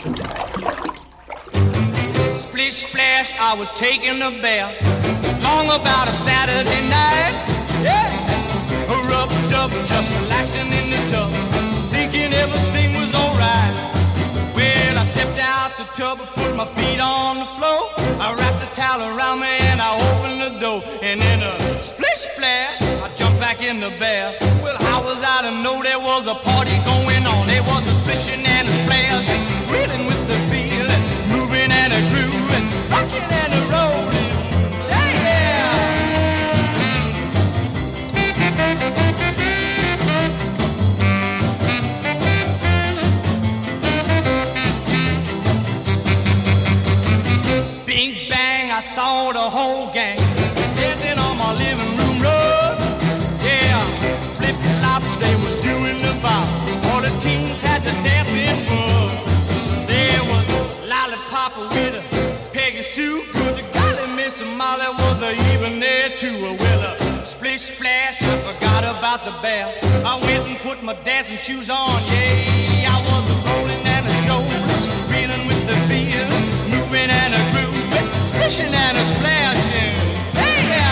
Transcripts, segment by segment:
Splish splash, I was taking a bath. Long about a Saturday night. Yeah. Rub dub, just relaxing in the tub. Thinking everything was alright. Well, I stepped out the tub, put my feet on the floor. I wrapped the towel around me and I opened the door. And in a splish splash, I jumped back in the bath. Well, how was I to know there was a party going on? Saw the whole gang dancing on my living room rug. Yeah, flip flop, they was doing the bop. All the teens had the dancing bug. There was lollipop with a Peggy Sue. Good to golly, Miss Molly was a even there too. Well, a splish splash, I forgot about the bath. I went and put my dancing shoes on. Yeah, I was grooving, splishing and a splashing. Hey, yeah.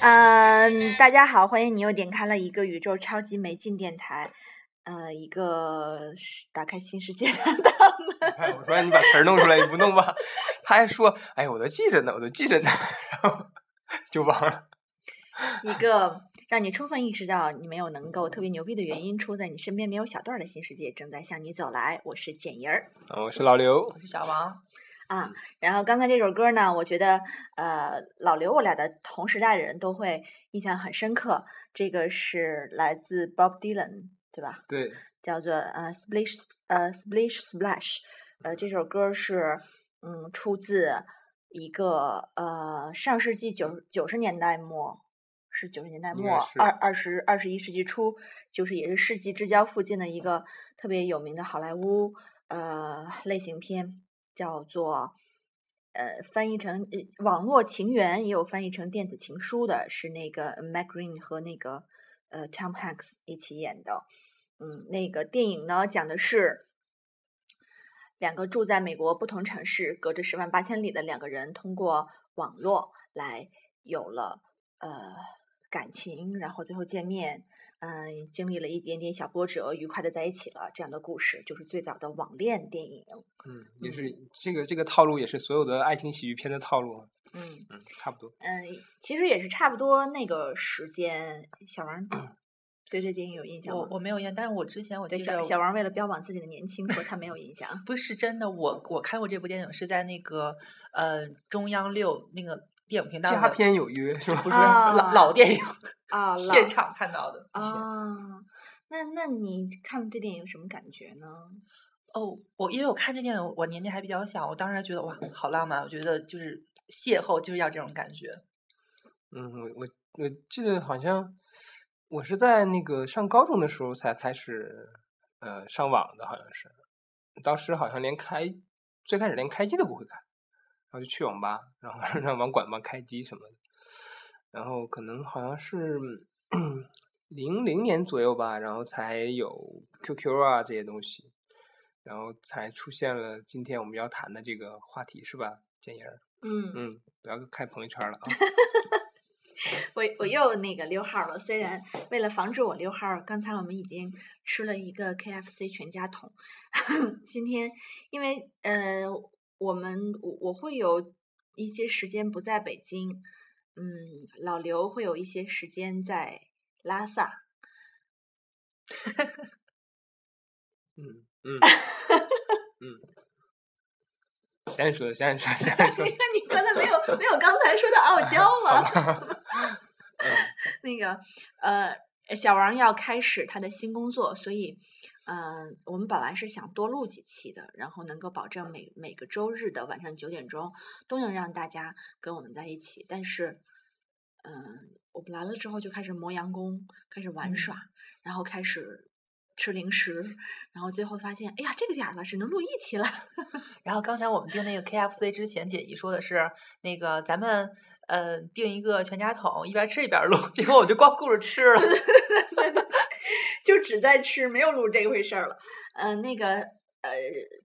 嗯，大家好，欢迎你又点开了一个宇宙超级没劲电台，呃，一个是打开新世界的大门。哎，我说你把词儿弄出来，你不弄吧？他还说，哎，我都记着呢，我都记着呢，然后就忘了。一个让你充分意识到你没有能够特别牛逼的原因，出在你身边没有小段儿的新世界正在向你走来。我是简莹儿啊，我是老刘，我是小王，啊。然后刚才这首歌呢，我觉得呃，老刘我俩的同时代的人都会印象很深刻。这个是来自 Bob Dylan，对吧？对，叫做呃 Splish 呃 Splish Splash，呃这首歌是嗯出自一个呃上世纪九九十年代末是九十年代末二二十二十一世纪初，就是也是世纪之交附近的一个特别有名的好莱坞呃类型片，叫做。呃，翻译成呃网络情缘，也有翻译成电子情书的，是那个 Mac Green 和那个呃 Tom Hanks 一起演的。嗯，那个电影呢，讲的是两个住在美国不同城市、隔着十万八千里的两个人，通过网络来有了呃感情，然后最后见面，嗯、经历了一点点小波折，愉快的在一起了。这样的故事就是最早的网恋电影。嗯，也是这个这个套路，也是所有的爱情喜剧片的套路，嗯嗯，差不多。嗯，其实也是差不多那个时间。小王对这电影有印象我吗？我没有印象，但是我之前我对记得小小王为了标榜自己的年轻，说他没有印象。不是真的，我我看过这部电影是在那个呃中央六那个电影频道的，佳片有约是吗？不是啊老老电影啊，老现场看到的。啊，那那你看这电影有什么感觉呢？哦，我因为我看这电影，我年纪还比较小，我当时还觉得哇，好浪漫，我觉得就是邂逅就是要这种感觉。嗯，我我我记得好像我是在那个上高中的时候才开始呃上网的，好像是，当时好像连开最开始连开机都不会开，然后就去网吧，然后 让网管帮开机什么的，然后可能好像是零零年左右吧，然后才有 QQ 啊这些东西，然后才出现了今天我们要谈的这个话题，是吧，建言儿？嗯，嗯，不要开朋友圈了啊。我我又那个溜号了。虽然为了防止我溜号，刚才我们已经吃了一个 KFC 全家桶。今天因为呃，我们我我会有一些时间不在北京，嗯，老刘会有一些时间在拉萨。嗯嗯嗯，先说先说先说因为，你刚才没有没有刚才说的 傲娇好嘛。吧，那个呃，小王要开始他的新工作，所以嗯、呃我们本来是想多录几期的，然后能够保证每每个周日的晚上九点钟都能让大家跟我们在一起。但是，嗯、我们来了之后就开始磨洋工，开始玩嗯耍，然后开始吃零食，然后最后发现，哎呀，这个点儿了，只能录一期了。然后刚才我们订那个 KFC 之前，姐姨说的是那个咱们呃订一个全家桶，一边吃一边录，结果我就光顾着吃了。就只在吃，没有录这回事儿了。呃，那个呃，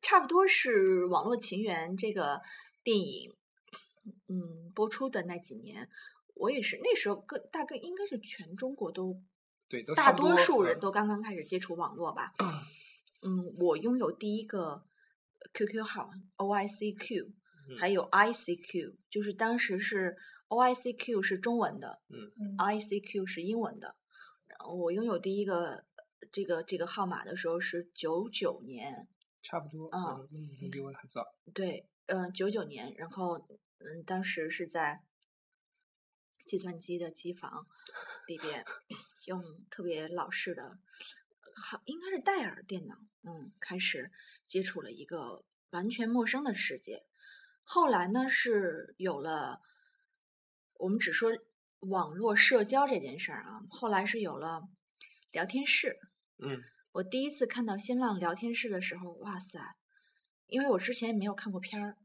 差不多是《网络情缘》这个电影，嗯，播出的那几年，我也是那时候各大概应该是全中国都对，都大多数人嗯都刚刚开始接触网络吧。嗯，我拥有第一个 QQ 号 OICQ，嗯还有 ICQ，就是当时是 OICQ 是中文的嗯，ICQ 是英文的。然后我拥有第一个这个这个号码的时候是九九年，差不多，啊嗯，比我还早。对，嗯，九九年，然后嗯，当时是在计算机的机房里边用特别老式的，好应该是戴尔电脑，嗯，开始接触了一个完全陌生的世界。后来呢，是有了我们只说网络社交这件事儿啊，后来是有了聊天室。嗯我第一次看到新浪聊天室的时候，哇塞！因为我之前也没有看过片儿，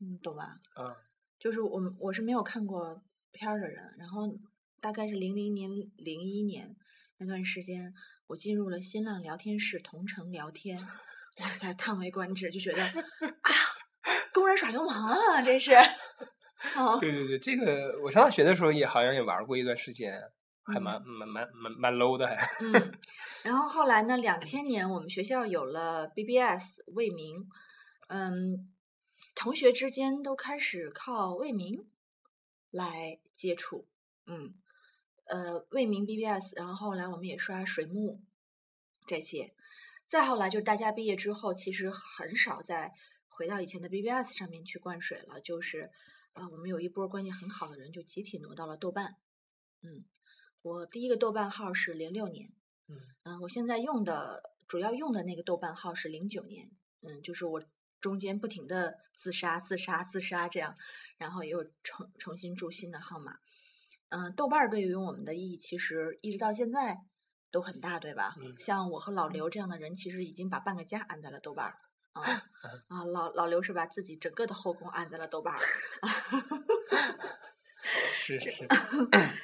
嗯，懂吧？啊，就是我我是没有看过片儿的人，然后大概是零零年、零一年那段时间，我进入了新浪聊天室同城聊天，哇塞，叹为观止，就觉得啊，公然耍流氓啊，这是。哦，对对对，这个我上大学的时候也好像也玩过一段时间，还嗯蛮蛮蛮蛮蛮 low 的还。嗯，然后后来呢，两千年我们学校有了 BBS 未名，嗯，同学之间都开始靠未名来接触，嗯，呃，魏明 BBS，然后后来我们也刷水木这些，再后来就是大家毕业之后，其实很少再回到以前的 BBS 上面去灌水了，就是啊、我们有一波关系很好的人就集体挪到了豆瓣，嗯，我第一个豆瓣号是零六年。嗯嗯，我现在用的主要用的那个豆瓣号是零九年，嗯，就是我中间不停的自杀、自杀、自杀这样，然后又重重新注新的号码。嗯，豆瓣儿对于我们的意义其实一直到现在都很大，对吧？嗯像我和老刘这样的人，其实已经把半个家安在了豆瓣儿。啊 啊，老老刘是把自己整个的后宫按在了豆瓣儿。是是，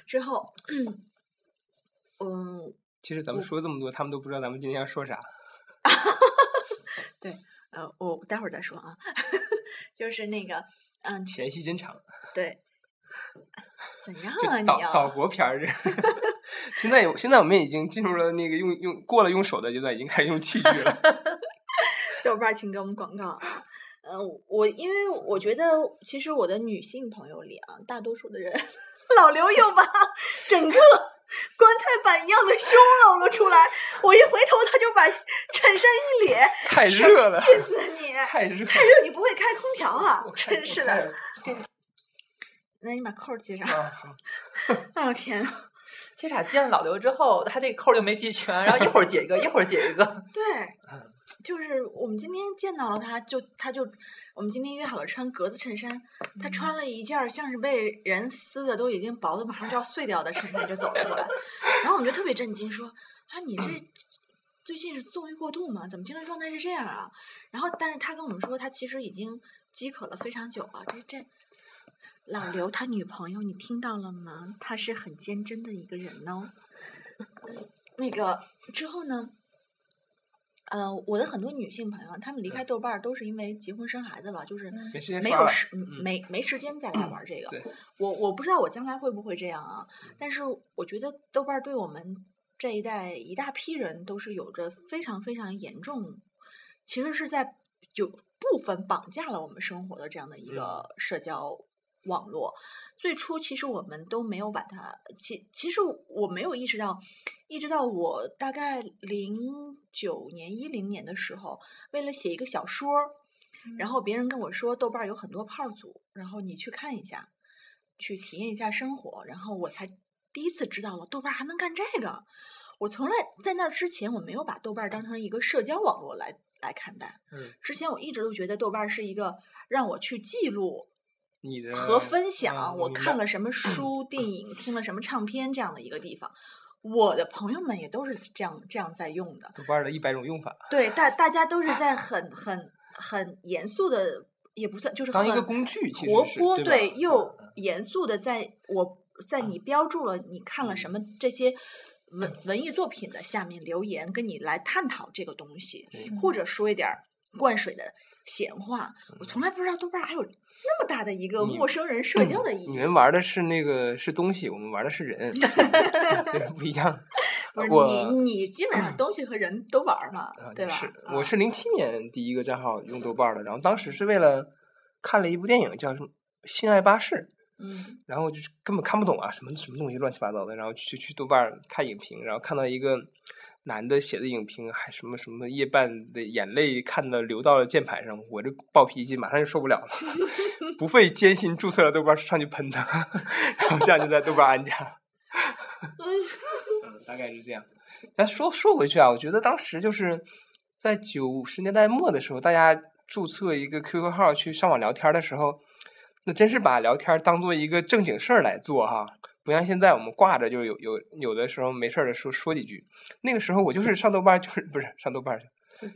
之后，嗯，其实咱们说这么多，他们都不知道咱们今天要说啥。对呃，我待会儿再说啊，就是那个，嗯，前戏真长，对，怎样啊？岛岛国片儿这。现在有，现在我们已经进入了那个用用过了用手的阶段，已经开始用器具了。豆瓣儿请给我们广告啊。呃，我因为我觉得，其实我的女性朋友里啊，大多数的人，老刘又把整个棺材板一样的胸露了出来。我一回头，他就把衬衫一咧，太热了，气死你！太热。太热，你不会开空调啊真是的。那你把扣儿系上。啊，好，哎呦天呐！其实俩见了老刘之后，他这个扣儿就没系全，然后一会儿解一个，一会儿解一个。对嗯，就是我们今天见到了他，就他就我们今天约好了穿格子衬衫，他穿了一件儿像是被人撕的都已经薄的马上就要碎掉的衬衫就走了过来，然后我们就特别震惊，说啊你这最近是纵欲过度吗？怎么精神状态是这样啊？然后但是他跟我们说他其实已经饥渴了非常久了，这这。老刘他女朋友，你听到了吗？他是很坚贞的一个人哦。那个之后呢？呃，我的很多女性朋友，她们离开豆瓣儿都是因为结婚生孩子了，就是没有时嗯没没时间再来玩这个。对。我我不知道我将来会不会这样啊，但是我觉得豆瓣儿对我们这一代一大批人都是有着非常非常严重，其实是在就部分绑架了我们生活的这样的一个社交网络。最初其实我们都没有把它，其其实我没有意识到，一直到我大概零九年、一零年的时候，为了写一个小说，然后别人跟我说豆瓣儿有很多炮组，然后你去看一下，去体验一下生活，然后我才第一次知道了豆瓣儿还能干这个。我从来在那之前，我没有把豆瓣儿当成一个社交网络来来看待。嗯，之前我一直都觉得豆瓣儿是一个让我去记录你的和分享嗯我看了什么书、电影、听了什么唱片这样的一个地方。我的朋友们也都是这样这样在用的。豆瓣儿的一百种用法，对，大大家都是在 很很很严肃的，也不算，就是当一个很工具活泼，对又严肃的，在我在你标注了你看了什么这些文文艺作品的下面留言，跟你来探讨这个东西，或者说一点儿灌水的闲话。我从来不知道豆瓣儿还有那么大的一个陌生人 社交的意义。你们玩的是那个是东西，我们玩的是人，所以不一样。不是我你，你基本上 东西和人都玩儿嘛啊，对吧？是，啊我是零七年第一个账号用豆瓣儿的，然后当时是为了看了一部电影叫什么《性爱巴士》，嗯然后就是根本看不懂啊，什么什么东西乱七八糟的，然后去去豆瓣看影评，然后看到一个男的写的影评，还什么什么夜半的眼泪看的流到了键盘上，我这暴脾气马上就受不了了，不费艰辛注册了豆瓣上去喷他，然后这样就在豆瓣安家 了。嗯，大概是这样。咱说说回去啊，我觉得当时就是在九十年代末的时候，大家注册一个 QQ 号去上网聊天的时候，那真是把聊天当做一个正经事儿来做哈，不像现在我们挂着就有有有的时候没事儿的说说几句。那个时候我就是上豆瓣儿，就是不是上豆瓣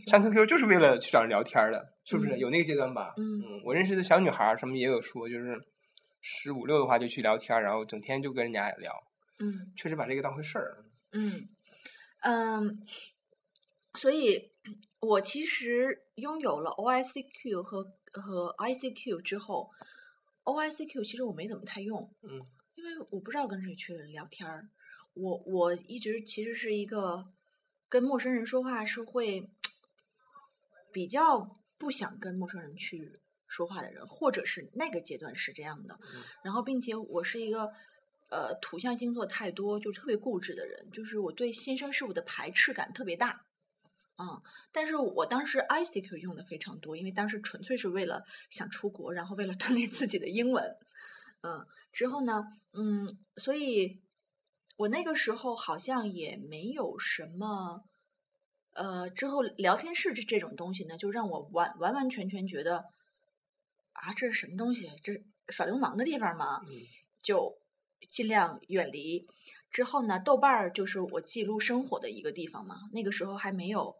上 QQ 就是为了去找人聊天儿的，是不是？嗯有那个阶段吧？嗯我认识的小女孩儿什么也有说，就是十五六的话就去聊天，然后整天就跟人家聊，嗯。确实把这个当回事儿。嗯嗯，所以我其实拥有了 OICQ 和和 ICQ 之后，OICQ 其实我没怎么太用，嗯，因为我不知道跟谁去聊天儿。我我一直其实是一个跟陌生人说话是会比较不想跟陌生人去说话的人，或者是那个阶段是这样的。嗯然后，并且我是一个呃土象星座太多，就特别固执的人，就是我对新生事物的排斥感特别大。嗯，但是我当时 ICQ 用的非常多，因为当时纯粹是为了想出国，然后为了锻炼自己的英文。嗯，之后呢，嗯，所以我那个时候好像也没有什么，呃，之后聊天室这这种东西呢，就让我完完完全全觉得，啊，这是什么东西？这是耍流氓的地方吗？嗯就尽量远离。之后呢，豆瓣儿就是我记录生活的一个地方嘛。那个时候还没有，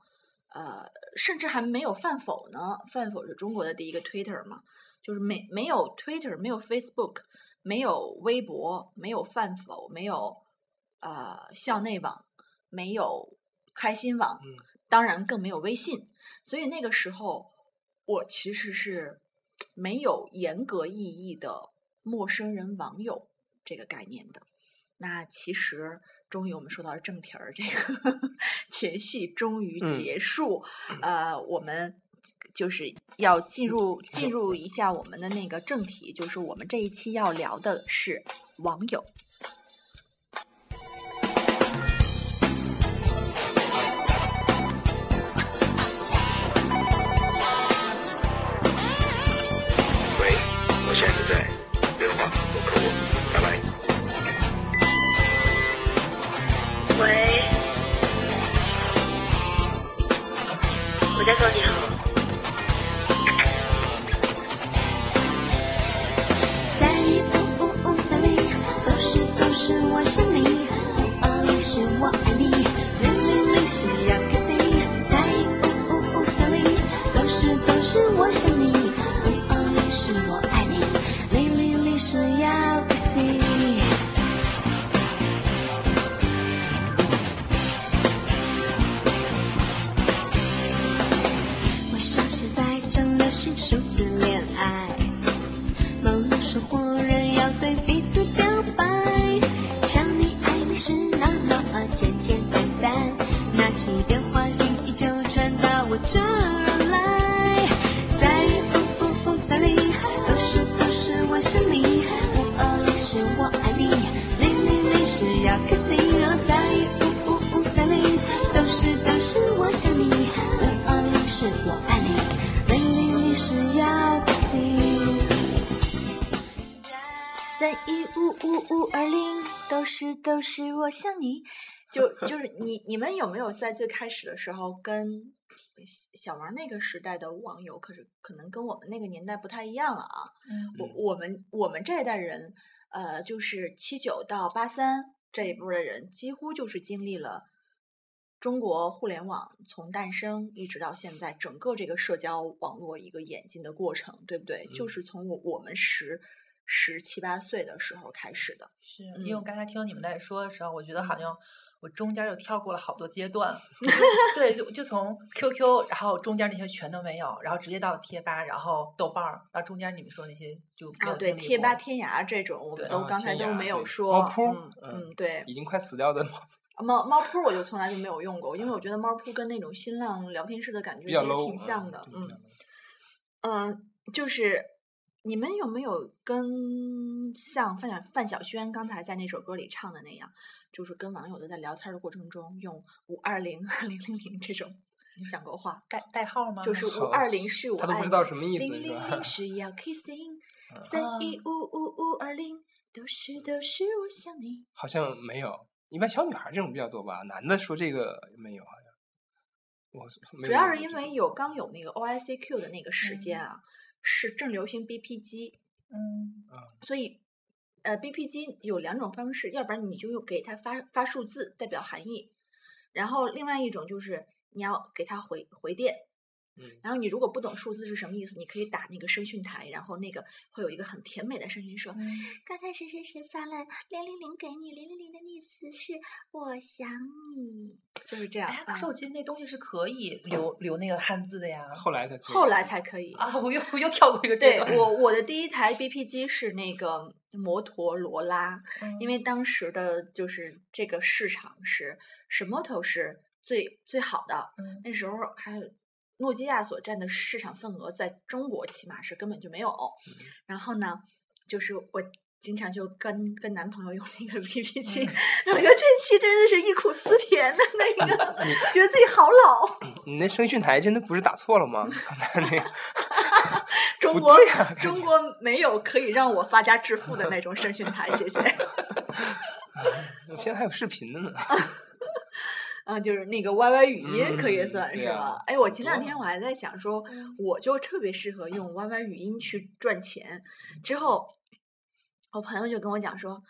呃，甚至还没有饭否呢。饭否是中国的第一个 Twitter 嘛，就是没没有 Twitter，没有 Facebook，没有微博，没有饭否，没有呃校内网，没有开心网，嗯当然更没有微信。所以那个时候，我其实是没有严格意义的陌生人网友这个概念的。那其实，终于我们说到了正题儿，这个 前戏终于嗯结束。呃，我们就是要进入进入一下我们的那个正题，就是我们这一期要聊的是网友。喂，我现在不在，电话我扣我，拜拜。喂，我在说你是我想你，五二零是我爱你，零零零是要不行。我像是在真的是数字恋零是要 kiss you，在五五五三里，都是都是我想你，五二零是我爱你，零零零是要 kiss you。三一五五五二零，都是都是我想你。就就是你你们有没有在最开始的时候跟小王那个时代的网友，可是可能跟我们那个年代不太一样了啊。嗯我我们我们这一代人，呃，就是七九到八三这一波的人，几乎就是经历了中国互联网从诞生一直到现在，整个这个社交网络一个演进的过程，对不对？就嗯是从我我们十十七八岁的时候开始的。是因为我嗯刚才听你们在说的时候，我觉得好像我中间又跳过了好多阶段。对，就就从 QQ，然后中间那些全都没有，然后直接到贴吧，然后豆瓣儿，然后中间你们说那些就没啊，对，贴吧、天涯这种，我们都啊刚才都没有说。猫扑嗯对，已经快死掉的猫猫猫扑我就从来就没有用过，因为我觉得猫扑跟那种新浪聊天室的感觉比较其实 low，挺像的。嗯嗯，就是你们有没有跟像范晓范晓萱刚才在那首歌里唱的那样，就是跟网友的在聊天的过程中用五二零二零零零这种你讲过话，代代号吗？就是好五二零是我他都不知道什么意思零零是吧零 是要 kissing，嗯。三啊。一五五五二零都是都是我想你。好像没有，一般小女孩这种比较多吧，男的说这个没有，好像我主要是因为有刚有那个 OICQ 的那个时间嗯。啊，是正流行 BP 机，嗯。所以呃 BP 机有两种方式，要不然你就用给它发发数字代表含义，然后另外一种就是你要给它回回电。嗯然后你如果不懂数字是什么意思，你可以打那个声讯台，然后那个会有一个很甜美的声音说：“嗯刚才谁谁谁发了零零零给你，零零零的意思是我想你，就是这样。哎，可是我嗯记得那东西是可以留留那个汉字的呀。后来才后来才可以。啊，我又我又跳过一个阶段。对我，我的第一台 BP 机是那个摩托罗拉，因嗯为当时的就是这个市场是是 Moto 是最最好的，嗯那时候还有诺基亚所占的市场份额，在中国起码是根本就没有。然后呢，就是我经常就跟跟男朋友用那个 BP 机，我觉得这期真的是忆苦思甜的那个，觉得自己好老。你那声讯台真的不是打错了吗？刚才那个不中国、中国没有可以让我发家致富的那种声讯台，谢谢。我现在还有视频的呢。啊，就是那个 YY 语音可以嗯算是吧？哎，我前两天我还在想说，嗯我就特别适合用 YY 语音去赚钱。之后，我朋友就跟我讲说，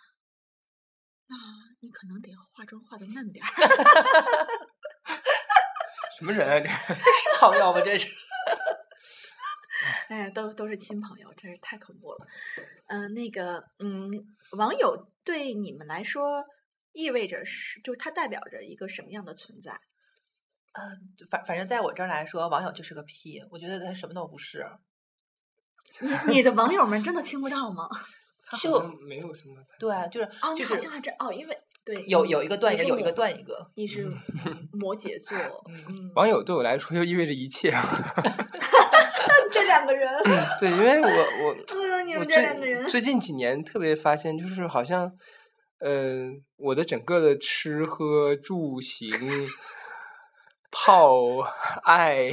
那你可能得化妆化的嫩点儿。什么人啊？这 是好友吗？这是。哎，都都是亲朋友，真是太恐怖了。嗯、那个，嗯，网友对你们来说意味着是，就是它代表着一个什么样的存在？呃，反反正在我这儿来说，网友就是个屁，我觉得他什么都不是。你你的网友们真的听不到吗？就没有什么太。对，就是哦，你就是好像还真哦，因为对有有一个断一个，有一个断一个。你是 摩羯座，嗯，网友对我来说就意味着一切。这两个人，对，因为我我 嗯，你我们这两个人最，最近几年特别发现，就是好像，呃，我的整个的吃喝住行、泡爱，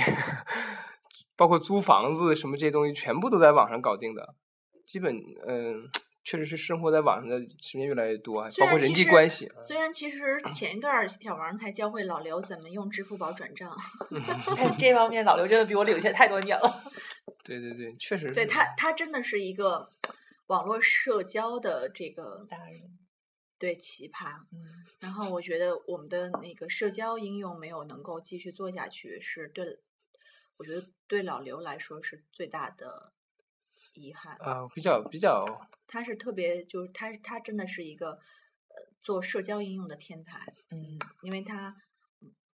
包括租房子什么这些东西，全部都在网上搞定的。基本，嗯、确实是生活在网上的时间越来越多，包括人际关系。啊虽然其实前一段儿小王才教会老刘怎么用支付宝转账，但这方面老刘真的比我领先太多年了。对对对，确实是。对他，他真的是一个网络社交的这个达人，对奇葩。嗯，然后我觉得我们的那个社交应用没有能够继续做下去，是对，我觉得对老刘来说是最大的遗憾。啊、比较比较他是特别，就是他他真的是一个呃做社交应用的天才，嗯，因为他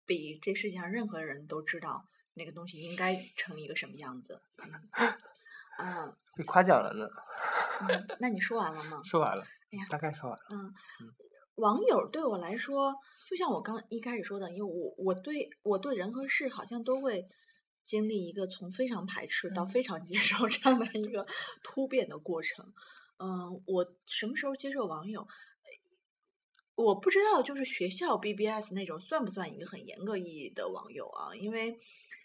比这世界上任何人都知道那个东西应该成一个什么样子。嗯，啊，被夸奖了呢。嗯，那你说完了吗？说完了哎呀，大概说完了。嗯，网友对我来说，就像我刚一开始说的，因为我我对我对人和事好像都会经历一个从非常排斥到嗯非常接受这样的一个突变的过程。嗯，我什么时候接受网友？我不知道，就是学校 BBS 那种算不算一个很严格意义的网友啊？因为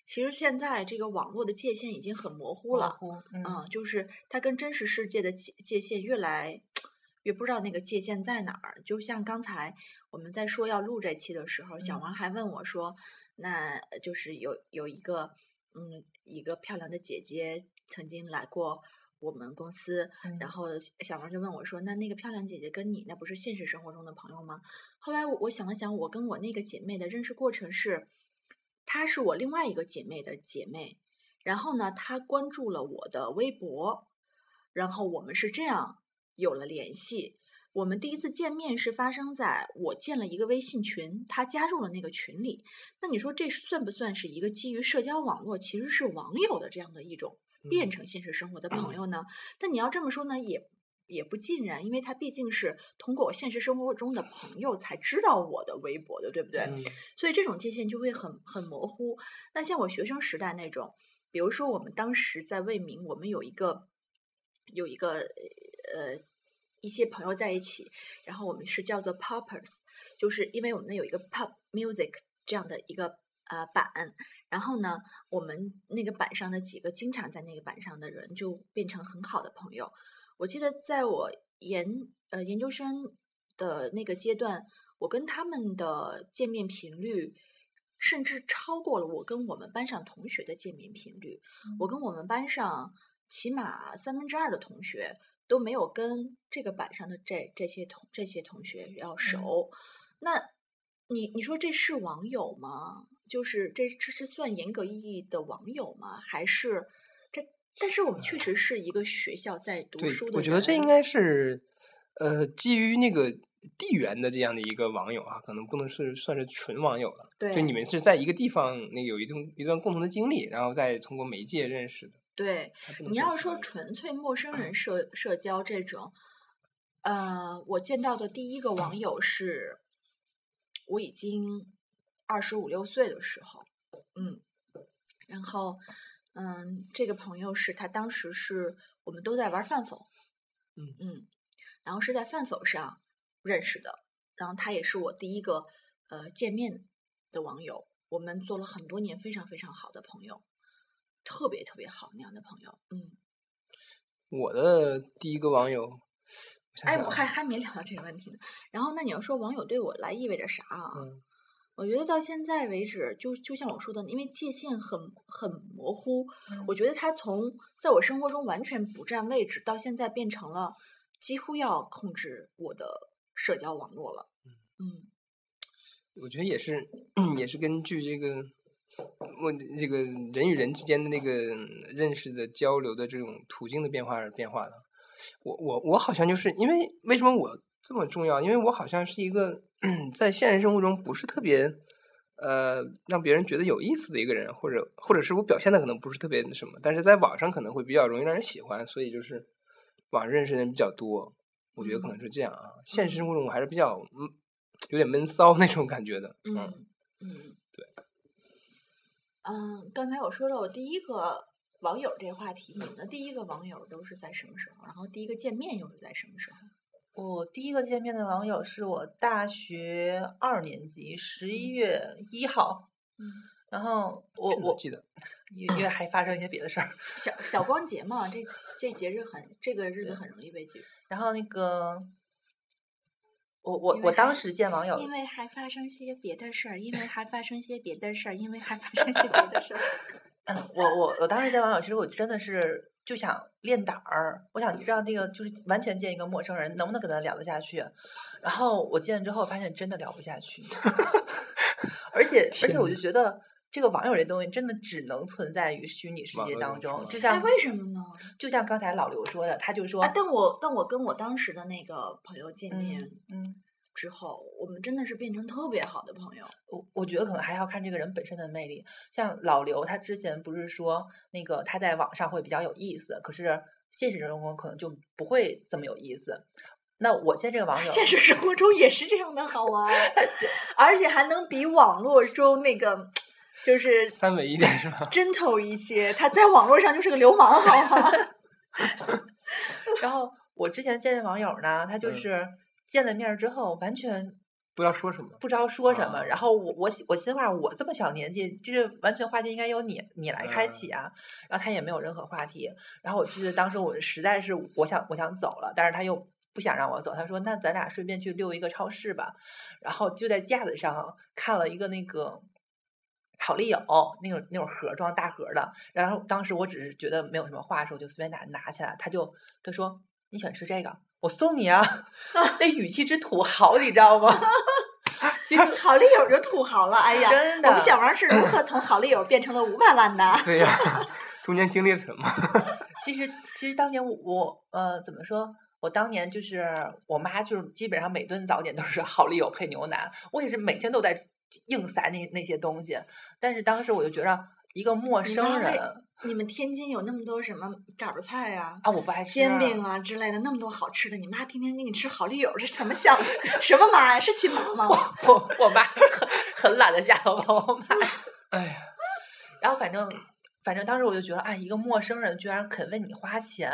其实现在这个网络的界限已经很模糊了。糊，嗯嗯，就是它跟真实世界的界界限越来越不知道那个界限在哪儿。就像刚才我们在说要录这期的时候，小嗯王还问我说，那呃就是有有一个嗯一个漂亮的姐姐曾经来过我们公司，嗯然后小王就问我说：“那那个漂亮姐姐跟你那不是现实生活中的朋友吗？”后来我我想了想，我跟我那个姐妹的认识过程是，她是我另外一个姐妹的姐妹，然后呢，她关注了我的微博，然后我们是这样有了联系。我们第一次见面是发生在我建了一个微信群，她加入了那个群里。那你说这算不算是一个基于社交网络，其实是网友的这样的一种变成现实生活的朋友呢？但你要这么说呢，也也不尽然，因为他毕竟是通过我现实生活中的朋友才知道我的微博的，对不对？嗯所以这种界限就会很很模糊。那像我学生时代那种，比如说我们当时在未名，我们有一个有一个呃一些朋友在一起，然后我们是叫做 poppers，就是因为我们那有一个 pop music 这样的一个呃板，然后呢，我们那个板上的几个经常在那个板上的人就变成很好的朋友。我记得在我研呃研究生的那个阶段，我跟他们的见面频率甚至超过了我跟我们班上同学的见面频率。我跟我们班上起码三分之二的同学都没有跟这个板上的这这些同这些同学要熟。那你你说这是网友吗？就是这这是算严格意义的网友吗？还是这？但是我们确实是一个学校在读书，的我觉得这应该是呃基于那个地缘的这样的一个网友啊，可能不能是算是纯网友了。对就你们是在一个地方那个有一段一段共同的经历，然后再通过媒介认识的。对。你要说纯粹陌生人社社交这种，呃，我见到的第一个网友是我已经二十五六岁的时候，嗯，然后嗯，这个朋友是他当时是我们都在玩饭否，嗯嗯，然后是在饭否上认识的，然后他也是我第一个呃见面的网友，我们做了很多年非常非常好的朋友，特别特别好那样的朋友，嗯。我的第一个网友，哎，我还还没聊到这个问题呢。然后，那你要说网友对我来意味着啥啊？嗯我觉得到现在为止，就就像我说的，因为界限很很模糊，嗯我觉得它从在我生活中完全不占位置，到现在变成了几乎要控制我的社交网络了。嗯我觉得也是，也是根据这个我这个人与人之间的那个认识的交流的这种途径的变化而变化的。我我我好像就是因为为什么我这么重要？因为我好像是一个 在现实生活中不是特别呃让别人觉得有意思的一个人，或者或者是我表现的可能不是特别那什么，但是在网上可能会比较容易让人喜欢，所以就是网上认识的人比较多。我觉得可能是这样啊。现实生活中我还是比较嗯有点闷骚那种感觉的。嗯嗯嗯，对。嗯，刚才我说了我第一个网友这个话题，你们的第一个网友都是在什么时候？然后第一个见面又是在什么时候？我第一个见面的网友是我大学二年级十一月一号，嗯，然后我我记得因为因为还发生一些别的事儿，小小光节嘛，这这节日很这个日子很容易被记住。然后那个我我我当时见网友，因为还发生些别的事儿，因为还发生些别的事儿，因为还发生些别的事儿。嗯，我我我当时在网友，其实我真的是就想练胆儿，我想知道那个就是完全见一个陌生人能不能跟他聊得下去。然后我见了之后发现真的聊不下去，而且而且我就觉得这个网友这东西真的只能存在于虚拟世界当中，就像为什么呢？就像刚才老刘说的，他就说啊，但我但我跟我当时的那个朋友见面嗯嗯，之后，我们真的是变成特别好的朋友。我我觉得可能还要看这个人本身的魅力。像老刘，他之前不是说那个他在网上会比较有意思，可是现实生活中可能就不会这么有意思。那我现在这个网友，现实生活中也是这样的，好玩？而且还能比网络中那个就是三维一点是吧？gentle 一些。他在网络上就是个流氓，好吗？然后我之前见的网友呢，他就嗯是见了面儿之后完全不知道说什么。不知道说什么。啊然后我我我心话，我这么小年纪，这完全话题应该由你你来开嗯启啊。然后他也没有任何话题。然后我记得当时我实在是我想我想走了，但是他又不想让我走。他说：“那咱俩顺便去溜一个超市吧。”然后就在架子上看了一个那个好丽友那种那种盒装大盒的，然后当时我只是觉得没有什么话说，就随便拿拿起来，他就他说你喜欢吃这个，我送你啊，那语气之土豪，你知道吗？其实 好丽友就土豪了，哎呀，真的我们小王是如何从好丽友变成了五百万的？对呀、中间经历了什么？其实其实当年我我呃怎么说？我当年就是我妈就是基本上每顿早点都是好丽友配牛奶，我也是每天都在硬塞那那些东西。但是当时我就觉得一个陌生人你们天津有那么多什么杆儿菜呀、啊，我不爱吃煎饼啊之类的，那么多好吃的，你妈天天给你吃好丽友，这是怎么想的？什么妈呀？是亲妈吗？我我我妈很很懒得下楼帮我买。哎呀，然后反正反正当时我就觉得，哎，一个陌生人居然肯为你花钱。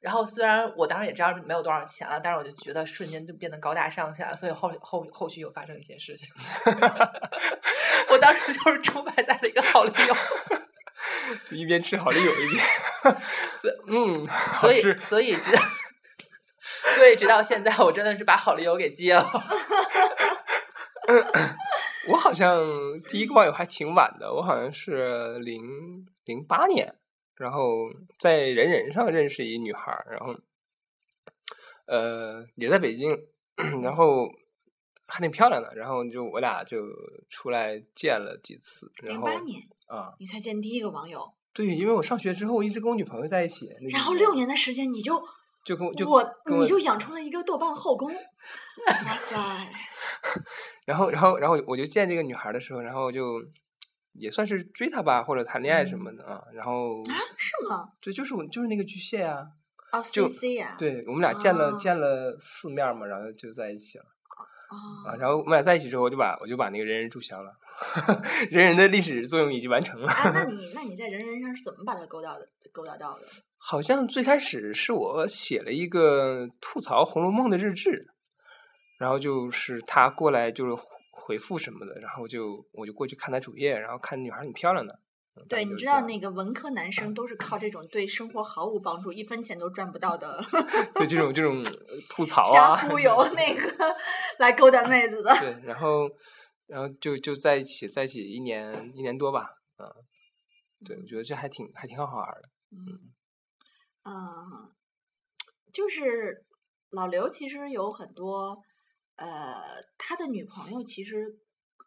然后虽然我当时也知道没有多少钱了，但是我就觉得瞬间就变得高大上起来，所以后后后续又发生一些事情。我当时就是出卖在了一个好丽友，就一边吃好丽友一边，嗯，所以吃。所以直到所以直到现在，我真的是把好丽友给戒了。我好像第一个网友还挺晚的，我好像是零零八年，然后在人人上认识一女孩儿，然后呃也在北京，然后还挺漂亮的，然后就我俩就出来见了几次，然后零八年啊，你才见第一个网友，对，因为我上学之后一直跟我女朋友在一起，然后六年的时间你就就跟我就我你就养成了一个豆瓣后宫，哇塞！然后，然后，然后我就见这个女孩的时候，然后就也算是追她吧，或者谈恋爱什么的啊。然后啊，是吗？对就是我就是那个巨蟹啊，哦就，C C 呀，对我们俩见了、哦见了四面嘛，然后就在一起了哦啊。然后我们俩在一起之后，我就把我就把那个人人注销了，人人的历史作用已经完成了。啊，那 你那你在人人上是怎么把他勾搭的？勾搭到的？好像最开始是我写了一个吐槽《红楼梦》的日志，然后就是他过来就是回回复什么的，然后就我就过去看他主页，然后看女孩挺漂亮的。嗯对，你知道那个文科男生都是靠这种对生活毫无帮助、一分钱都赚不到的 对这种这种呃 吐槽瞎啊，忽悠 那个来勾搭妹子的。对，然后然后就就在一起在一起一年一年多吧，嗯，对，我觉得这还挺还挺好玩儿的。嗯，嗯，就是老刘其实有很多，呃，他的女朋友其实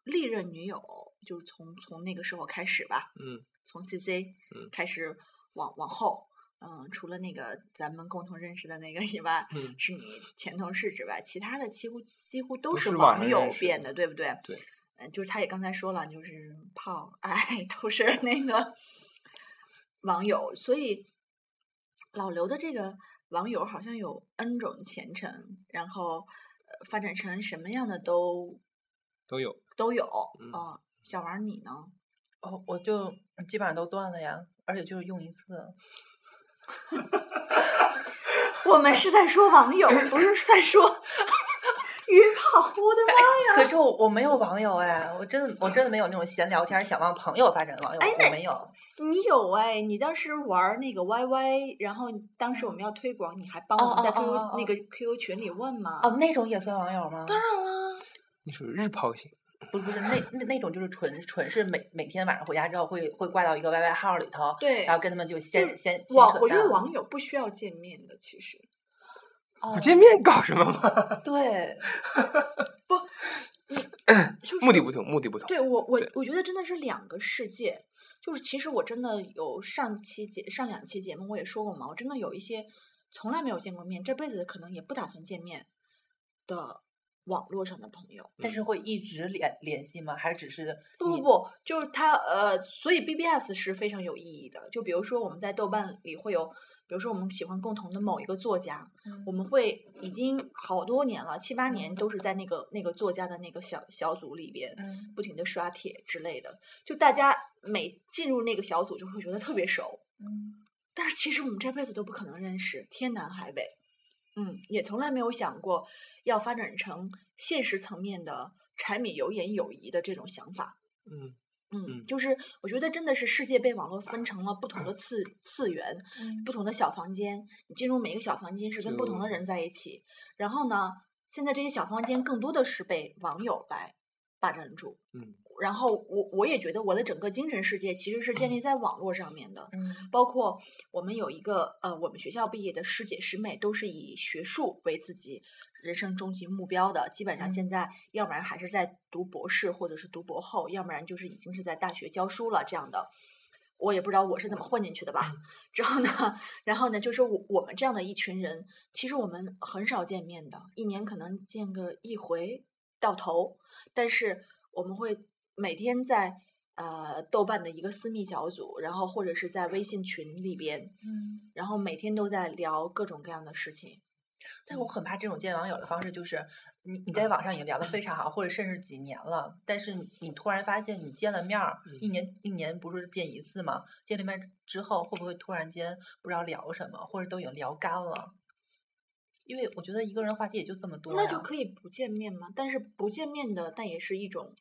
历任女友就是从从那个时候开始吧，嗯从 CC 嗯开始往往后，嗯，除了那个咱们共同认识的那个以外，嗯是你前同事之外，其他的几乎几乎都都是网友变的，对不对？对。嗯，就是他也刚才说了，就是泡爱 都是那个网友，所以老刘的这个网友好像有 N 种前程，然后呃发展成什么样的都都有。都有。嗯哦，小王你呢？哦，我就基本上都断了呀，而且就是用一次。我们是在说网友，不是在说约炮。我的妈呀！可是我我没有网友哎，我真的我真的没有那种闲聊天想往朋友发展的网友，哎我没有。你有哎，你当时玩那个 YY，然后当时我们要推广，你还帮我们在哦哦 QQ、哦哦那个 QQ 群里问吗？哦，那种也算网友吗？当然了，你属于日抛型，不是不是，那那那种就是纯纯是每每天晚上回家之后会会挂到一个 YY 号里头，对，然后跟他们就先就先先网，我觉得网友不需要见面的，其实。哦不见面搞什么嘛？对，就是目的不同，目的不同。对我我我觉得真的是两个世界。就是其实我真的有上期节上两期节目我也说过嘛，我真的有一些从来没有见过面，这辈子可能也不打算见面的网络上的朋友。但是会一直联联系吗？还是只是不不不，就是他呃，所以 BBS 是非常有意义的。就比如说我们在豆瓣里会有，比如说我们喜欢共同的某一个作家，嗯我们会已经好多年了，七八年都是在那个那个作家的那个小小组里边，嗯不停的刷帖之类的。就大家每进入那个小组就会觉得特别熟，嗯但是其实我们这辈子都不可能认识，天南海北。嗯，也从来没有想过要发展成现实层面的柴米油盐友谊的这种想法。嗯嗯，嗯就是我觉得真的是世界被网络分成了不同的次次元，嗯不同的小房间。你进入每个小房间是跟不同的人在一起，然后呢，现在这些小房间更多的是被网友来霸占住。嗯然后我我也觉得我的整个精神世界其实是建立在网络上面的，嗯包括我们有一个呃，我们学校毕业的师姐师妹都是以学术为自己人生终极目标的，基本上现嗯在要不然还是在读博士或者是读博后，要不然就是已经是在大学教书了这样的。我也不知道我是怎么混进去的吧。之后呢，然后呢，就是我我们这样的一群人，其实我们很少见面的，一年可能见个一回到头，但是我们会每天在呃豆瓣的一个私密小组，然后或者是在微信群里边，嗯。然后每天都在聊各种各样的事情。但是我很怕这种见网友的方式，就是你你在网上已经聊得非常好，或者甚至几年了，但是你你突然发现你见了面儿，一年一年不是见一次吗？见了面之后，会不会突然间不知道聊什么，或者都已经聊干了？因为我觉得一个人话题也就这么多那就可以不见面吗？但是不见面的，但也是一种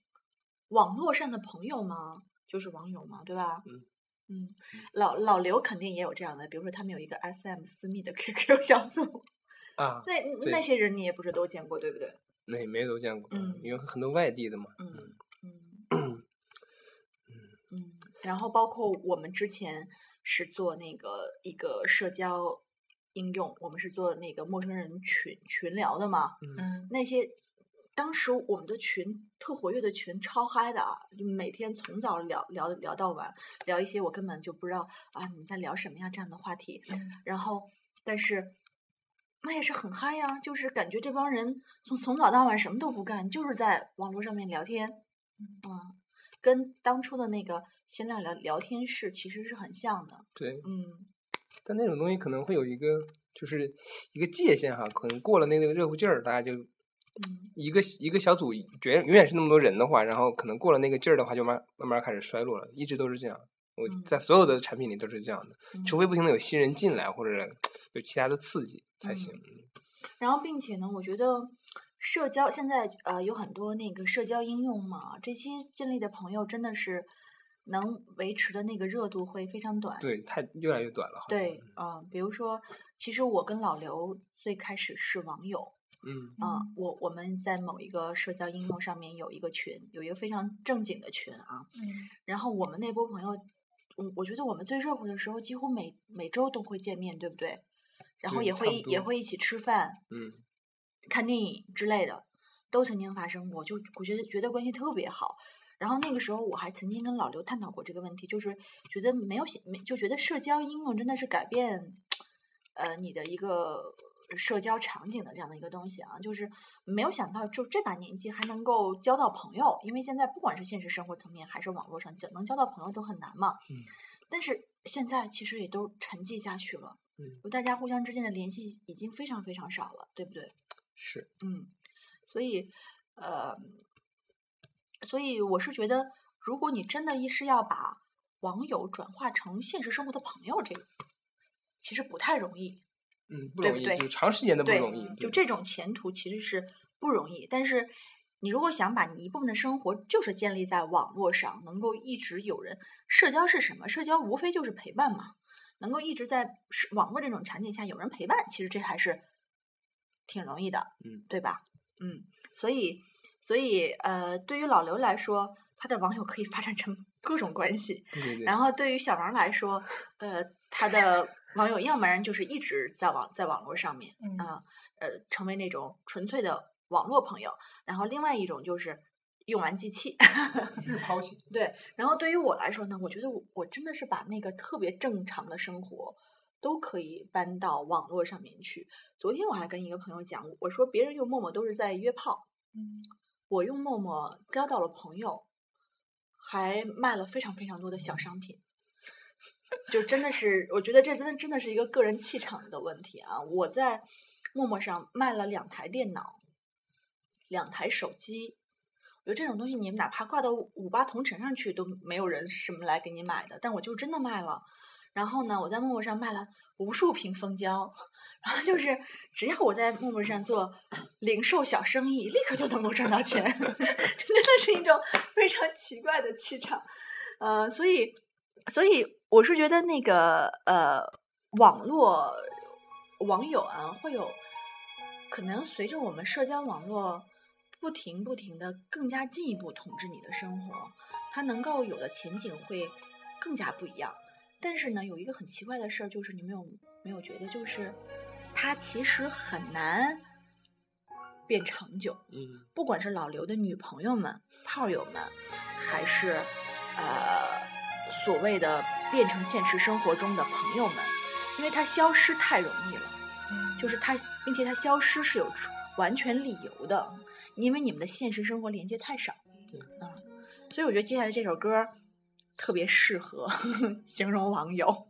网络上的朋友吗？就是网友嘛，对吧？嗯嗯，老老刘肯定也有这样的，比如说他们有一个 SM 私密的 QQ 小组，啊，那那些人你也不是都见过，对不对？没没都见过，嗯有很多外地的嘛，嗯嗯嗯，然后包括我们之前是做那个一个社交应用，我们是做那个陌生人群群聊的嘛，嗯那些当时我们的群特活跃的群超嗨的啊，就每天从早聊聊聊到晚，聊一些我根本就不知道啊你们在聊什么呀这样的话题，嗯。然后但是。那也是很嗨呀，就是感觉这帮人从从早到晚什么都不干，就是在网络上面聊天，嗯，跟当初的那个闲聊聊聊天室其实是很像的，对，嗯。但那种东西可能会有一个就是一个界限哈，可能过了那个热乎劲儿，大家就嗯一个一个小组觉得永远是那么多人的话，然后可能过了那个劲儿的话，就慢慢慢开始衰落了，一直都是这样。我嗯在所有的产品里都是这样的，嗯除非不停的有新人进来或者有其他的刺激才行。然后，并且呢，我觉得社交现在呃有很多那个社交应用嘛，这些建立的朋友真的是能维持的那个热度会非常短。对，太越来越短了。对，嗯、比如说，其实我跟老刘最开始是网友，嗯啊、我我们在某一个社交应用上面有一个群，有一个非常正经的群啊，嗯然后我们那波朋友，我我觉得我们最热乎的时候，几乎每每周都会见面，对不对？然后也会一也会一起吃饭，嗯看电影之类的，都曾经发生过，就我觉得觉得关系特别好。然后那个时候我还曾经跟老刘探讨过这个问题，就是觉得没有想没就觉得社交应用真的是改变，呃，你的一个社交场景的这样的一个东西啊，就是没有想到就这把年纪还能够交到朋友，因为现在不管是现实生活层面还是网络上交能交到朋友都很难嘛。嗯但是现在其实也都沉寂下去了，嗯，大家互相之间的联系已经非常非常少了，对不对？是嗯，所以，呃，所以我是觉得，如果你真的一是要把网友转化成现实生活的朋友，这个其实不太容易。嗯不容易，对对就长时间的不，容易。就这种前途其实是不容易。但是，你如果想把你一部分的生活就是建立在网络上，能够一直有人，社交是什么？社交无非就是陪伴嘛，能够一直在是网络这种场景下有人陪伴，其实这还是挺容易的，嗯，对吧？嗯，所以，所以，呃，对于老刘来说，他的网友可以发展成各种关系，对对对。然后对于小王来说，呃，他的网友要不然就是一直在网在网络上面，嗯啊呃，成为那种纯粹的网络朋友，然后另外一种就是用完机器，日抛型。对。然后对于我来说呢，我觉得我我真的是把那个特别正常的生活都可以搬到网络上面去。昨天我还跟一个朋友讲，我说别人用陌陌都是在约炮，嗯我用陌陌交到了朋友，还卖了非常非常多的小商品，就真的是，我觉得这真的真的是一个个人气场的问题啊！我在陌陌上卖了两台电脑，两台手机，我觉得这种东西你们哪怕挂到五八同城上去都没有人什么来给你买的，但我就真的卖了。然后呢，我在陌陌上卖了无数瓶蜂胶，然后就是只要我在陌陌上做零售小生意，立刻就能够赚到钱，这 真的是一种非常奇怪的气场。呃，所以，所以我是觉得那个呃，网络网友啊，会有可能随着我们社交网络不停不停的更加进一步统治你的生活，它能够有的前景会更加不一样。但是呢，有一个很奇怪的事儿，就是你没有没有觉得，就是它其实很难变长久。嗯不管是老刘的女朋友们、炮友们，还是呃所谓的变成现实生活中的朋友们，因为它消失太容易了，就是它，并且它消失是有完全理由的，因为你们的现实生活连接太少。对啊，所以我觉得接下来这首歌特别适合 形容网友。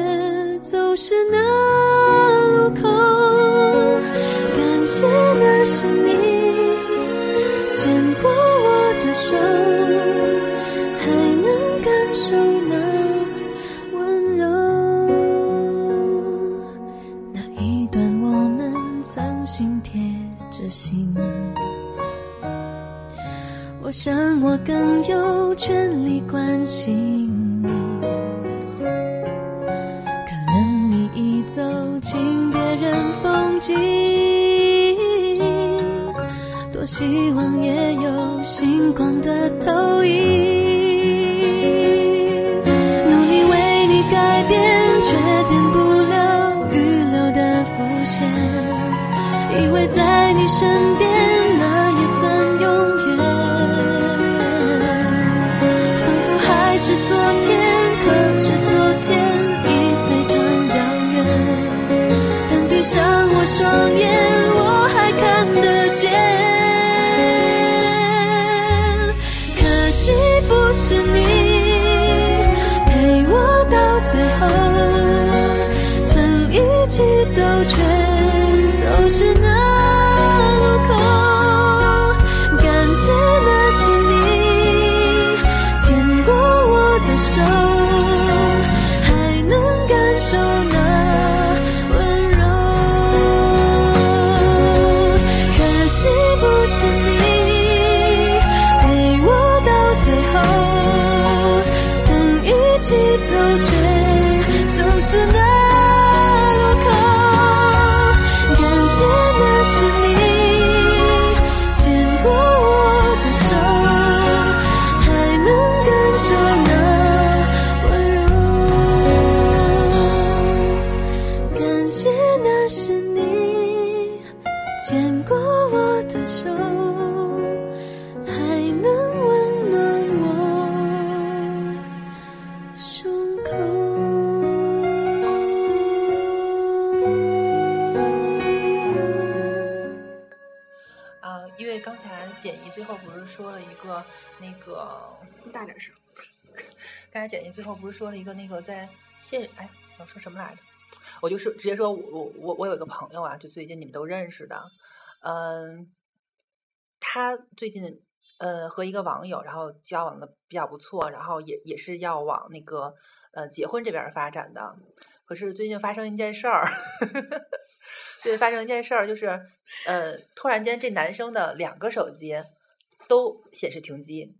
说了一个那个，大点声。刚才简怡最后不是说了一个那个在现哎，我说什么来着？我就是直接说我我我我有一个朋友啊，就最近你们都认识的，嗯，他最近呃和一个网友，然后交往的比较不错，然后也也是要往那个呃结婚这边儿发展的。可是最近发生一件事儿，最近发生一件事儿，就是呃突然间这男生的两个手机都显示停机，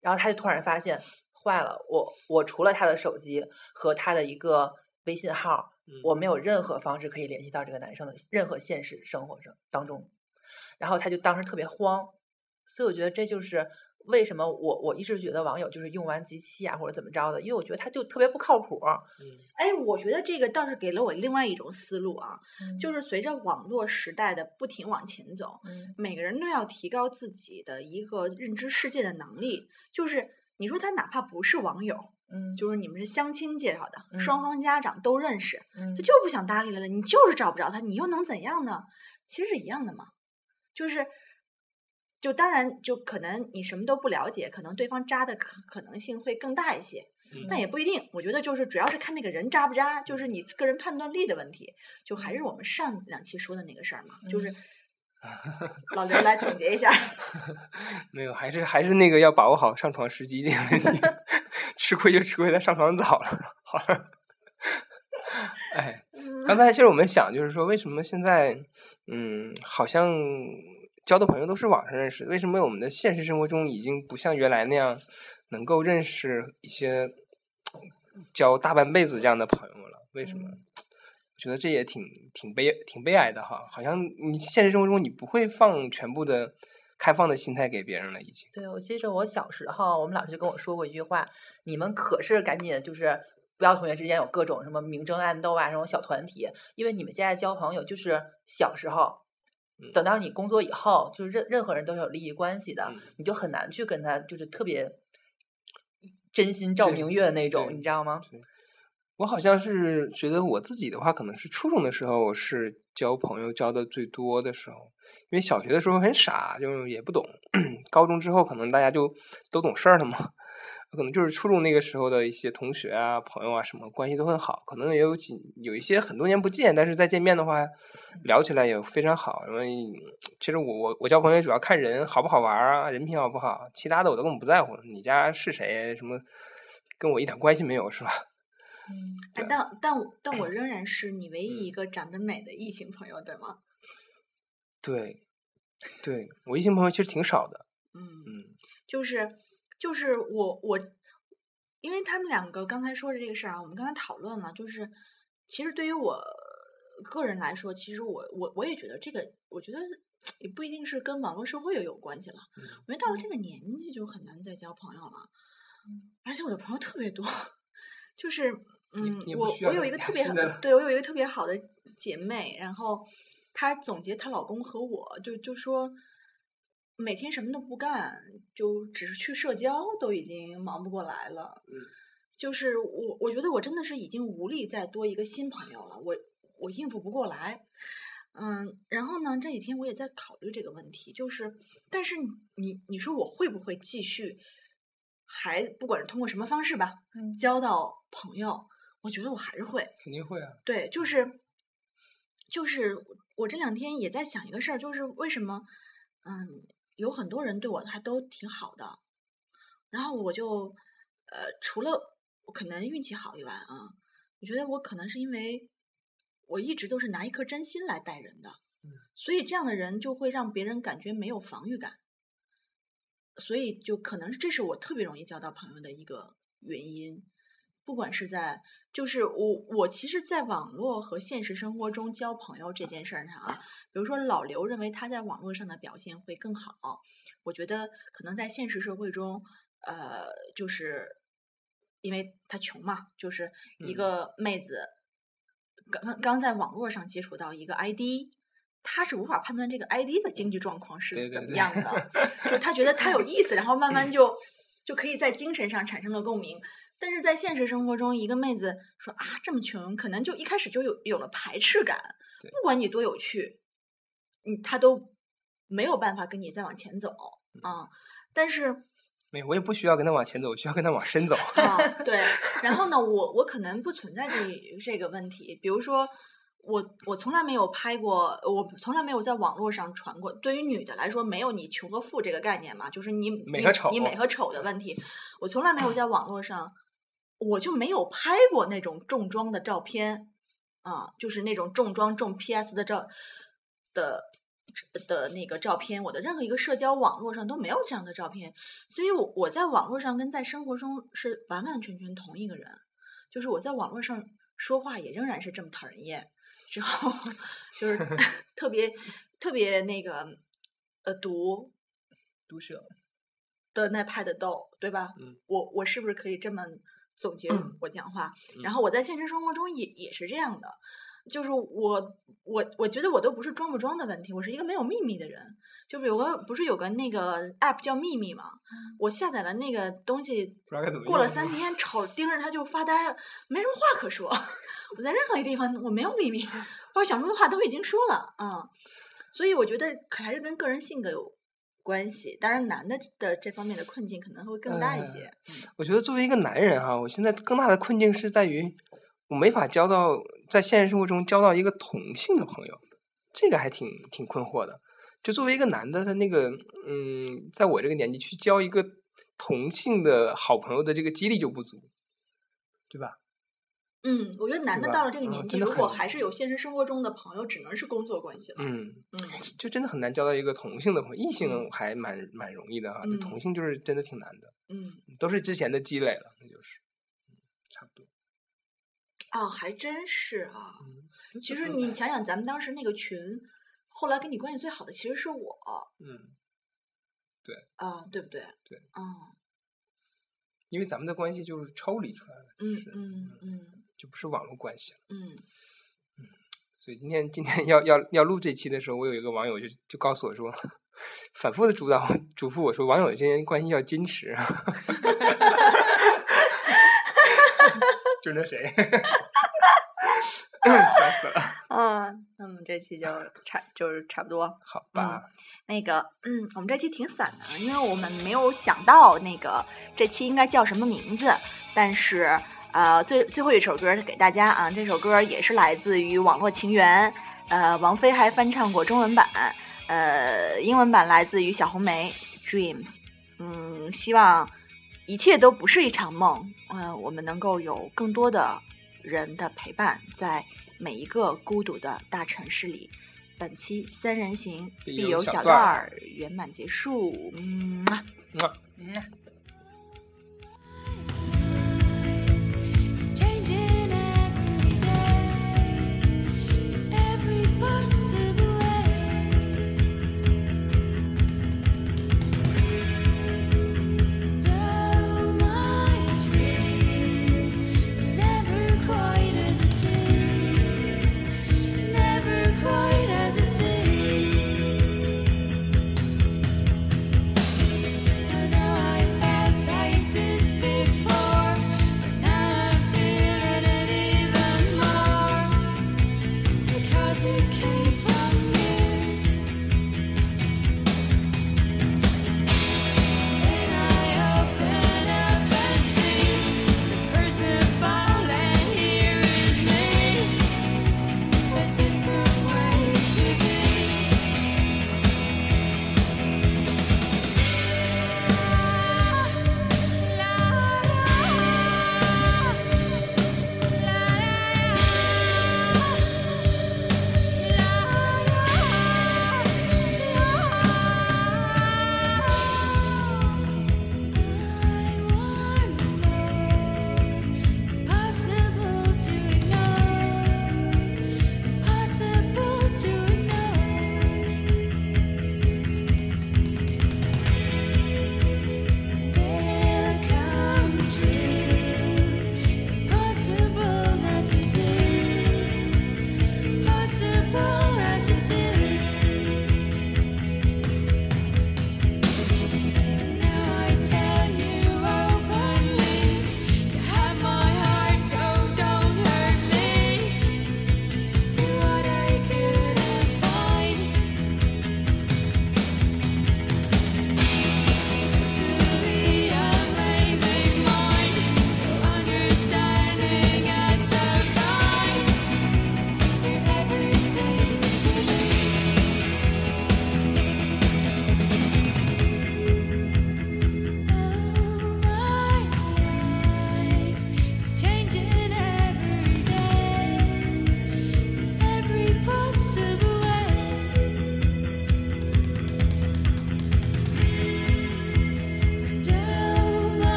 然后他就突然发现坏了，我我除了他的手机和他的一个微信号，嗯我没有。任何方式可以联系到这个男生的任何现实生活上当中，然后他就当时特别慌，所以我觉得这就是为什么我我一直觉得网友就是用完即弃啊或者怎么着的，因为我觉得他就特别不靠谱。嗯。哎，我觉得这个倒是给了我另外一种思路啊，就就是随着网络时代的不停往前走，嗯。每个人都要提高自己的一个认知世界的能力。就是你说他哪怕不是网友，嗯。就是你们是相亲介绍的，嗯。双方家长都认识，嗯他。就不想搭理了了，你就是找不着他，你又能怎样呢？其实是一样的嘛，就是，就当然就可能你什么都不了解，可能对方渣的可可能性会更大一些，嗯但也不一定。我觉得就是主要是看那个人渣不渣，就是你个人判断力的问题。就还是我们上两期说的那个事儿嘛，就是老刘来总结一下。没有，还是还是那个要把握好上床时机这个问题，吃亏就吃亏在上床早了。好了，哎，刚才其实我们想就是说，为什么现在嗯，好像交的朋友都是网上认识的？为什么我们的现实生活中已经不像原来那样能够认识一些交大半辈子这样的朋友了？为什么？我觉得这也挺挺悲挺悲哀的哈，好像你现实生活中你不会放全部的开放的心态给别人了，已经。对，我记得我小时候，我们老师就跟我说过一句话：你们可是赶紧就是不要同学之间有各种什么明争暗斗啊，这种小团体，因为你们现在交朋友就是小时候。嗯等到你工作以后，就是任任何人都是有利益关系的，嗯你就很难去跟他就是特别真心照明月的那种，你知道吗？我好像是觉得我自己的话，可能是初中的时候我是交朋友交的最多的时候，因为小学的时候很傻，就是也不懂。高中之后可能大家就都懂事儿了嘛，可能就是初中那个时候的一些同学啊、朋友啊什么关系都很好，可能也有几有一些很多年不见，但是再见面的话聊起来也非常好。因为其实我我我交朋友主要看人好不好玩啊，人品好不好，其他的我都根本不在乎。你家是谁什么，跟我一点关系没有，是吧？嗯，但但我但我仍然是你唯一一个长得美的异性朋友，对吗？对，对我异性朋友其实挺少的，嗯，嗯就是就是我我，因为他们两个刚才说的这个事儿啊，我们刚才讨论了，就是其实对于我个人来说，其实我我我也觉得这个，我觉得也不一定是跟网络社会有有关系了。嗯我觉得到了这个年纪就很难再交朋友了，而且我的朋友特别多，就是嗯我我有一个特别好的对我有一个特别好的姐妹，然后她总结她老公和我就就说。每天什么都不干，就只是去社交，都已经忙不过来了。嗯，就是我，我觉得我真的是已经无力再多一个新朋友了，我我应付不过来。嗯，然后呢，这几天我也在考虑这个问题，就是，但是你你你说我会不会继续，还不管是通过什么方式吧，嗯交到朋友，我觉得我还是会。肯定会啊，对，就是就是我这两天也在想一个事儿，就是为什么嗯有很多人对我还都挺好的，然后我就呃除了我可能运气好以外啊，我觉得我可能是因为我一直都是拿一颗真心来待人的，所以这样的人就会让别人感觉没有防御感，所以就可能这是我特别容易交到朋友的一个原因。不管是在，就是我我其实，在网络和现实生活中交朋友这件事儿上啊，比如说老刘认为他在网络上的表现会更好，我觉得可能在现实社会中，呃，就是因为他穷嘛，就是一嗯个妹子刚刚刚在网络上接触到一个 ID。他是无法判断这个 ID 的经济状况是怎么对对对样的，就他觉得他有意思，然后慢慢 就就可以在精神上产生了共鸣。但是在现实生活中，一个妹子说啊这么穷，可能就一开始就有有了排斥感。不管你多有趣，嗯，她都没有办法跟你再往前走啊。但是没有，我也不需要跟他往前走，我需要跟他往深走。啊，对。然后呢，我我可能不存在这这个问题，比如说。我我从来没有拍过，我从来没有在网络上传过。对于女的来说，没有你穷和富这个概念嘛，就是你你美和丑你美和丑的问题。我从来没有 在网络上，我就没有拍过那种重装的照片，啊，就是那种重装重 PS 的照的的那个照片，我的任何一个社交网络上都没有这样的照片，所以我我在网络上跟在生活中是完完全全同一个人，就是我在网络上说话也仍然是这么讨人厌，之后 就是 特别特别那个呃毒毒舌，的那派的逗，对吧？嗯。我我是不是可以这么总结我讲话？然嗯后我在现实生活中也也是这样的，就是我我我觉得我都不是装不装的问题，我是一个没有秘密的人。就是有个不是有个那个 app 叫秘密嘛，我下载了那个东西，过了三天，瞅盯着它就发呆了，没什么话可说。我在任何一个地方我没有秘密，把想说的话都已经说了啊、所以我觉得可还是跟个人性格有关系。当然，男的的这方面的困境可能会更大一呃些。嗯我觉得作为一个男人哈，我现在更大的困境是在于，我没法交到在现实生活中交到一个同性的朋友，这个还挺挺困惑的。就作为一个男的，他那个嗯，在我这个年纪去交一个同性的好朋友的这个几率就不足，对吧？嗯，我觉得男的到了这个嗯年纪，如果还是有现实生活中的朋友，只能是工作关系了。嗯，嗯就真的很难交到一个同性的朋友，异性嗯还蛮蛮容易的哈，同性就是真的挺难的，嗯，都是之前的积累了，那就是，嗯差不多。哦，还真是啊。嗯，其实你想想，咱们当时那个群，后来跟你关系最好的其实是我嗯，对啊，对不对？对。嗯因为咱们的关系就是抽离出来了，就嗯是嗯嗯就不是网络关系了。嗯所以今天今天要要要录这期的时候，我有一个网友就就告诉我说，反复的主导嘱咐我说，网友之间关系要矜持。就是那谁，笑死了。嗯，那么这期就差就是差不多。好吧，那个，嗯，我们这期挺散的，因为我们没有想到那个这期应该叫什么名字，但是呃，最最后一首歌给大家啊，这首歌也是来自于《网络情缘》，呃，王菲还翻唱过中文版，呃，英文版来自于小红梅《Dreams》，嗯，希望一切都不是一场梦，嗯、我们能够有更多的人的陪伴，在每一个孤独的大城市里。本期三人行必必有有小段儿儿圆满结束，嗯。嗯嗯。